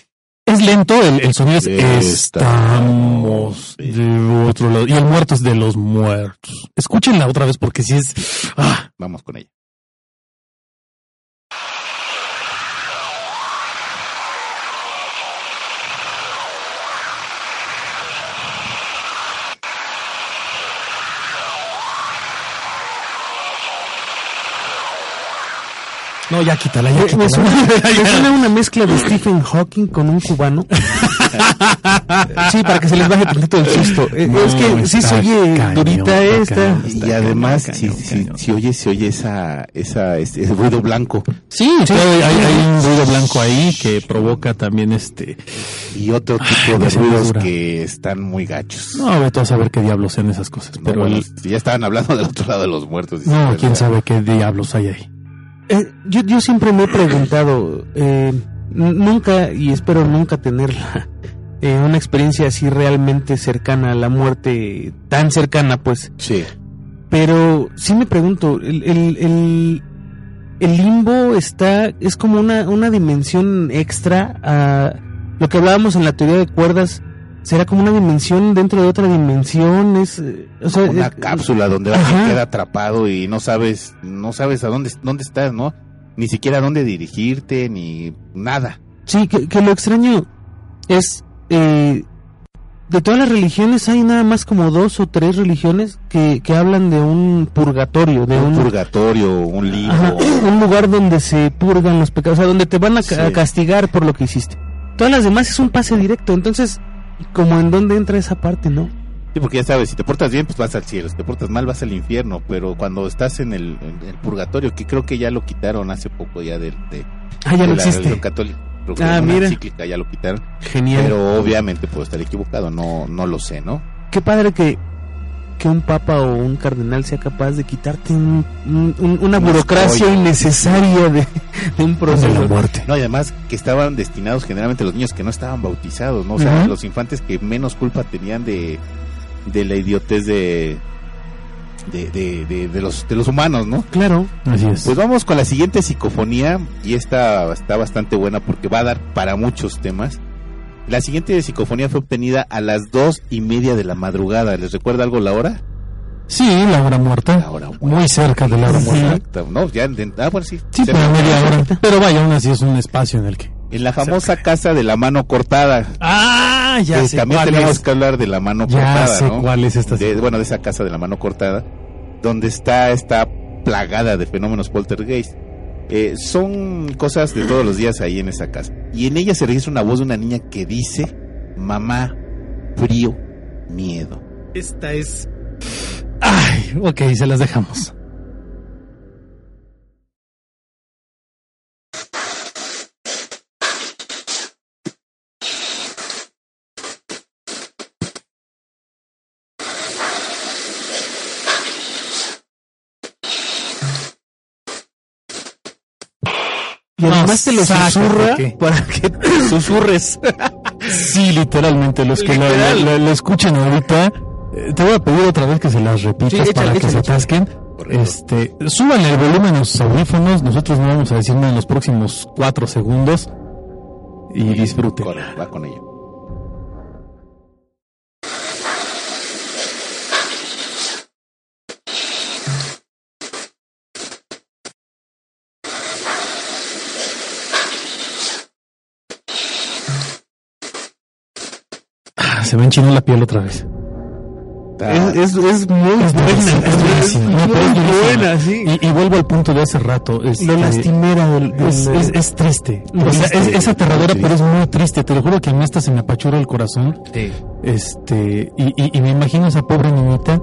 es lento, el, el sonido es Estamos estamos de otro lado y el muerto es de los muertos. Escúchenla otra vez porque si es ah, Vamos con ella. No ya quítala, ya quítala. me suena, me suena una mezcla de Stephen Hawking con un cubano. Sí, para que se les baje tantito el susto. Eh, No, es que sí se oye cañón, durita esta. cañón. Y Está además, cañón, si, cañón, si, cañón. si oye, se oye esa, esa, ese ese ruido blanco Sí, sí, hay, hay- hay un ruido blanco ahí que provoca también este. y otro tipo de esa ruidos que están muy gachos. No, vete a saber qué diablos sean esas cosas. No, Pero bueno, el- si ya estaban hablando del otro lado de los muertos. no, quién sabe qué diablos hay ahí. Eh, yo, yo siempre me he preguntado, eh, nunca, y espero nunca tenerla, eh, una experiencia así realmente cercana a la muerte, tan cercana pues, Sí, pero sí me pregunto, el, el, el, el limbo está, es como una, una dimensión extra a lo que hablábamos en la teoría de cuerdas, será como una dimensión dentro de otra dimensión, es, eh, o sea, una cápsula donde Ajá. alguien queda atrapado y no sabes, no sabes a dónde, dónde estás, ¿no? Ni siquiera a dónde dirigirte, ni nada. Sí, que, que lo extraño es, eh, de todas las religiones hay nada más como dos o tres religiones que, que hablan de un purgatorio, de un un, purgatorio, un ajá, un lugar donde se purgan los pecados, o sea, donde te van a, Sí. a castigar por lo que hiciste. Todas las demás es un pase directo, entonces, como en dónde entra esa parte, ¿no? Sí, porque ya sabes, si te portas bien, pues vas al cielo, si te portas mal, vas al infierno, pero cuando estás en el, en el purgatorio, que creo que ya lo quitaron hace poco ya del de, Ah, ya de no la existe. religión católica. Ah, mira. ya lo quitaron, Genial. pero obviamente puedo estar equivocado, no, no lo sé, ¿no? Qué padre que, que un papa o un cardenal sea capaz de quitarte un- un- un- una Un burocracia innecesaria de, de un De proceso. la muerte. No, y además que estaban destinados generalmente los niños que no estaban bautizados, ¿no? O sea, los infantes que menos culpa tenían de, de la idiotez de, de, de, de, de los, de los humanos, ¿no? Claro. Así es. Pues vamos con la siguiente psicofonía y esta está bastante buena porque va a dar para muchos temas. La siguiente psicofonía fue obtenida a las dos y media de la madrugada. ¿Les recuerda algo la hora? sí, la hora muerta. La hora muerta. Muy cerca de la hora muerta. Exacto. No, ya, ah, bueno, sí. Sí, pero media hora. Pero vaya, aún así es un espacio en el que. En la famosa casa de la mano cortada. Ah, ya que sé también cuál tenemos es. que hablar de la mano Ya cortada, sé ¿no? cuál es esta. De- bueno, de esa casa de la mano cortada, donde está esta plagada de fenómenos poltergeist. Eh, son cosas de todos los días ahí en esa casa. Y en ella se registra una voz de una niña que dice, mamá, frío, miedo. Esta es. Ay, ok, se las dejamos. Y además te lo sácate, susurra para que te susurres. Sí, literalmente, los que lo, Literal. lo- lo escuchen ahorita, eh, te voy a pedir otra vez que se las repitas Sí, échale, para que échale, se atasquen. Este, súbanle el volumen a sus audífonos, nosotros no vamos a decir nada en los próximos cuatro segundos y disfruten. Corre, va con ella. Se me enchinó la piel otra vez. Es, es, es muy buena. Es buenísima, Es es muy buenísima. buena, sí. Y, y vuelvo al punto de hace rato. este, Lo lastimera del, del- Es, es, es triste. O sea, es, es aterradora, pero es muy triste. Te lo juro que a mí hasta se me apachura el corazón. Este, y, y, y me imagino a esa pobre niñita,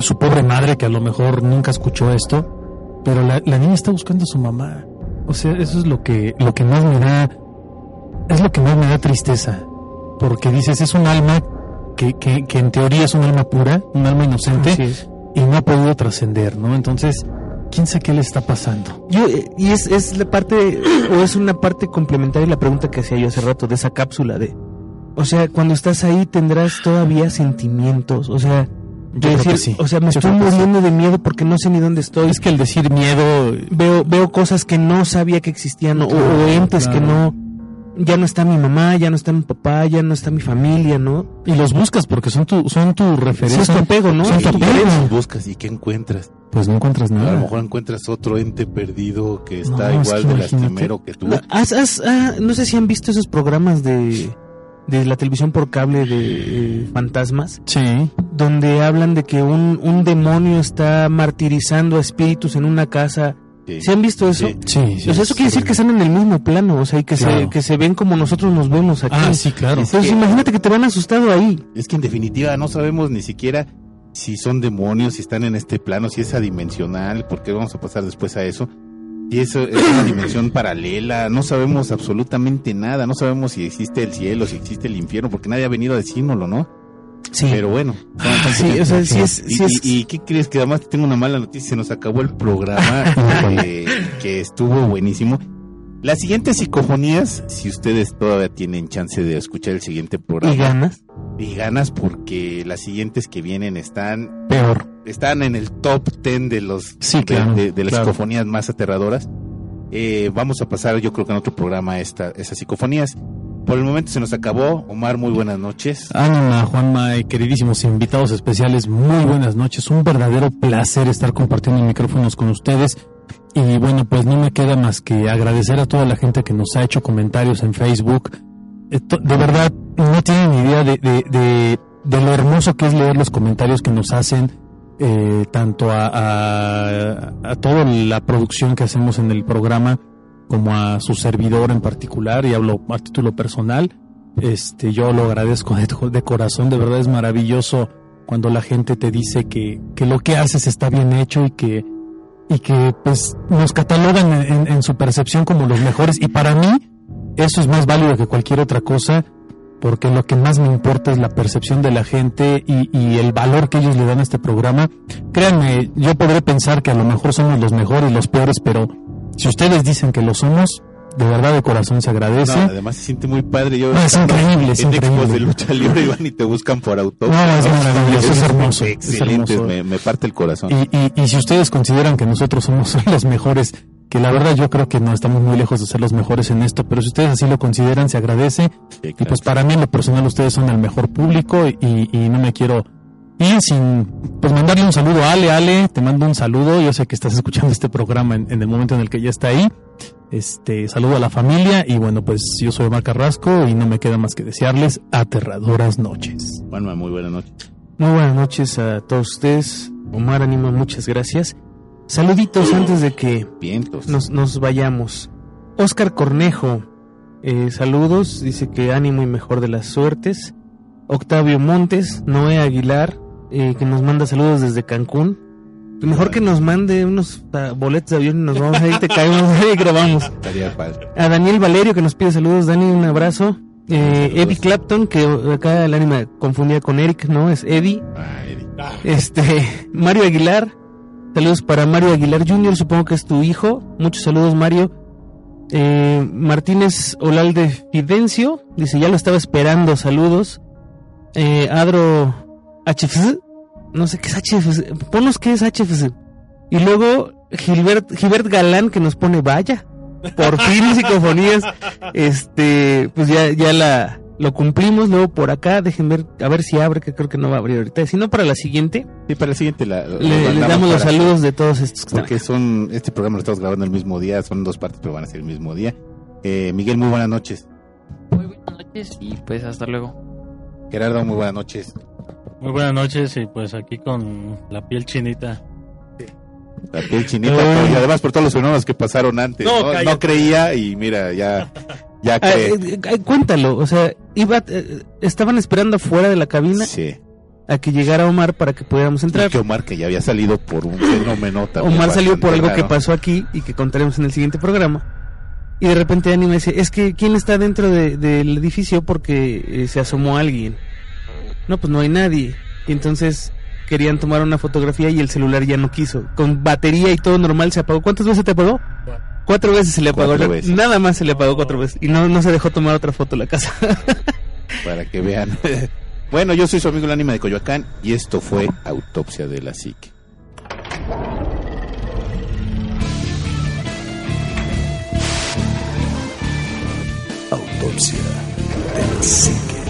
su pobre madre que a lo mejor nunca escuchó esto, pero la, la niña está buscando a su mamá. O sea, eso es lo que, lo que más me da, es lo que más me da tristeza. Porque dices, es un alma que, que, que en teoría es un alma pura, un alma inocente, y no ha podido trascender, ¿no? Entonces, ¿quién sabe qué le está pasando? Yo, eh, y es, es la parte, o es una parte complementaria a la pregunta que hacía yo hace rato de esa cápsula de, o sea, cuando estás ahí tendrás todavía sentimientos, o sea, Yo creo que decir, sí. o sea, me Yo estoy sí. muriendo de miedo porque no sé ni dónde estoy. Es que el decir miedo, Veo, veo cosas que no sabía que existían, o, Claro, o entes que no, ya no está mi mamá, ya no está mi papá, ya no está mi familia, ¿no? y los buscas porque son tu, son tu Sí, referencia. es tu apego, ¿no? Son tu tu apego. Los buscas y qué encuentras. Pues no encuentras A lo nada. mejor encuentras otro ente perdido que está No, es igual que de lastimero que tú. Haz- haz- ah, no sé si han visto esos programas de, de la televisión por cable de eh, fantasmas, Sí. donde hablan de que un, un demonio está martirizando a espíritus en una casa. Sí. ¿Se han visto eso? Sí. Sí, sí. O sea, eso quiere decir que están en el mismo plano, o sea, y que, se, que se ven como nosotros nos vemos aquí. Ah, sí, claro. Entonces, imagínate que te van asustado ahí. Es que en definitiva no sabemos ni siquiera si son demonios, si están en este plano, si es adimensional, porque vamos a pasar después a eso. Si eso es una dimensión paralela, no sabemos absolutamente nada, no sabemos si existe el cielo, si existe el infierno, porque nadie ha venido a decírnoslo, ¿no? Sí. Pero bueno, y, qué crees que además tengo una mala noticia, se nos acabó el programa eh, que estuvo buenísimo. Las siguientes psicofonías, si ustedes todavía tienen chance de escuchar el siguiente programa, y ganas. y ganas porque las siguientes que vienen están Peor. están en el top 10 de los Sí, de- claro, de, de las claro. psicofonías más aterradoras. Eh, vamos a pasar, yo creo que en otro programa esta, esas psicofonías. Por el momento se nos acabó. Omar, muy buenas noches. Ánima, Juanma y queridísimos invitados especiales, muy buenas noches. Un verdadero placer estar compartiendo micrófonos con ustedes. Y bueno, pues no me queda más que agradecer a toda la gente que nos ha hecho comentarios en Facebook. Eh, De verdad, no tienen idea de, de, lo hermoso que es leer los comentarios que nos hacen, eh, tanto a toda la producción que hacemos en el programa, como a su servidor en particular, y hablo a título personal. Este, yo lo agradezco de, corazón, de verdad es maravilloso cuando la gente te dice que, que lo que haces está bien hecho y que, y que pues nos catalogan en, su percepción como los mejores. Y para mí, eso es más válido que cualquier otra cosa, porque lo que más me importa es la percepción de la gente y, y el valor que ellos le dan a este programa. Créanme, yo podré pensar que a lo mejor somos los mejores, los peores, pero si ustedes dicen que lo somos, de verdad de corazón se agradece. No, además se siente muy padre. Yo No, es increíble, es en expos increíble. de lucha libre y van y te buscan por autógrafo. No, es maravilloso, es hermoso, es Excelente, hermoso. me, me parte el corazón. Y, y, y si ustedes consideran que nosotros somos los mejores, que la verdad yo creo que no estamos muy lejos de ser los mejores en esto, pero si ustedes así lo consideran, se agradece. Sí, Y claro. pues para mí en lo personal ustedes son el mejor público y, y no me quiero ir sin pues mandarle un saludo a Ale. Ale, te mando un saludo. Yo sé que estás escuchando este programa en, en el momento en el que ya está ahí. Este, saludo a la familia y bueno, pues yo soy Omar Carrasco y no me queda más que desearles aterradoras noches. Juanma, muy buenas noches. Muy buenas noches a todos ustedes. Omar Anima, muchas gracias. Saluditos antes de que Vientos. nos, nos vayamos. Oscar Cornejo, eh, saludos, dice que ánimo y mejor de las suertes. Octavio Montes, Noé Aguilar, eh, que nos manda saludos desde Cancún. Mejor que nos mande unos ah, boletos de avión y nos vamos ahí, te caemos y grabamos. A Daniel Valerio que nos pide saludos, Dani, un abrazo. Eh. Eddie Clapton, que acá el ánima confundía con Eric, ¿no? Es Eddie. Ah, Eddie. Este, Mario Aguilar. Saludos para Mario Aguilar Jr., supongo que es tu hijo. Muchos saludos, Mario. Eh, Martínez Olalde Fidencio dice, ya lo estaba esperando, saludos. Eh, Adro HFC, no sé qué es HFC, ponnos qué es HFC. Y luego Gilbert, Gilbert Galán que nos pone, vaya, por fin psicofonías, este, pues ya, ya la, lo cumplimos, luego por acá, dejen ver, a ver si abre, que creo que no va a abrir ahorita, si no para la siguiente, Sí, para siguiente la, lo le, damos los saludos de todos estos que están Porque son, este programa lo estamos grabando el mismo día, son dos partes, pero van a ser el mismo día. Eh, Miguel, muy buenas noches. Muy buenas noches y pues hasta luego. Gerardo, muy buenas noches. Muy buenas noches y pues aquí con la piel chinita. La piel chinita, Eh. y además por todos los fenómenos que pasaron antes. No, No, cállate. No creía y mira, ya, ya Ah, cree. eh, eh, cuéntalo, o sea, iba, eh, estaban esperando afuera de la cabina Sí. a que llegara Omar para que pudiéramos Y entrar. que Omar, que ya había salido por un fenómeno también. Omar salió por algo que pasó aquí y que contaremos en el siguiente programa. Y de repente Dani me dice, es que ¿quién está dentro de- del edificio? Porque eh, se asomó alguien. No, pues no hay nadie. Y entonces querían tomar una fotografía y el celular ya no quiso. Con batería y todo normal se apagó. ¿Cuántas veces te apagó? Cuatro veces se le apagó. Nada más se le apagó cuatro veces. Y no, no se dejó tomar otra foto en la casa. Para que vean. bueno, yo soy su amigo el ánima de Coyoacán y esto fue Autopsia de la Psique. Autopsia de la psique.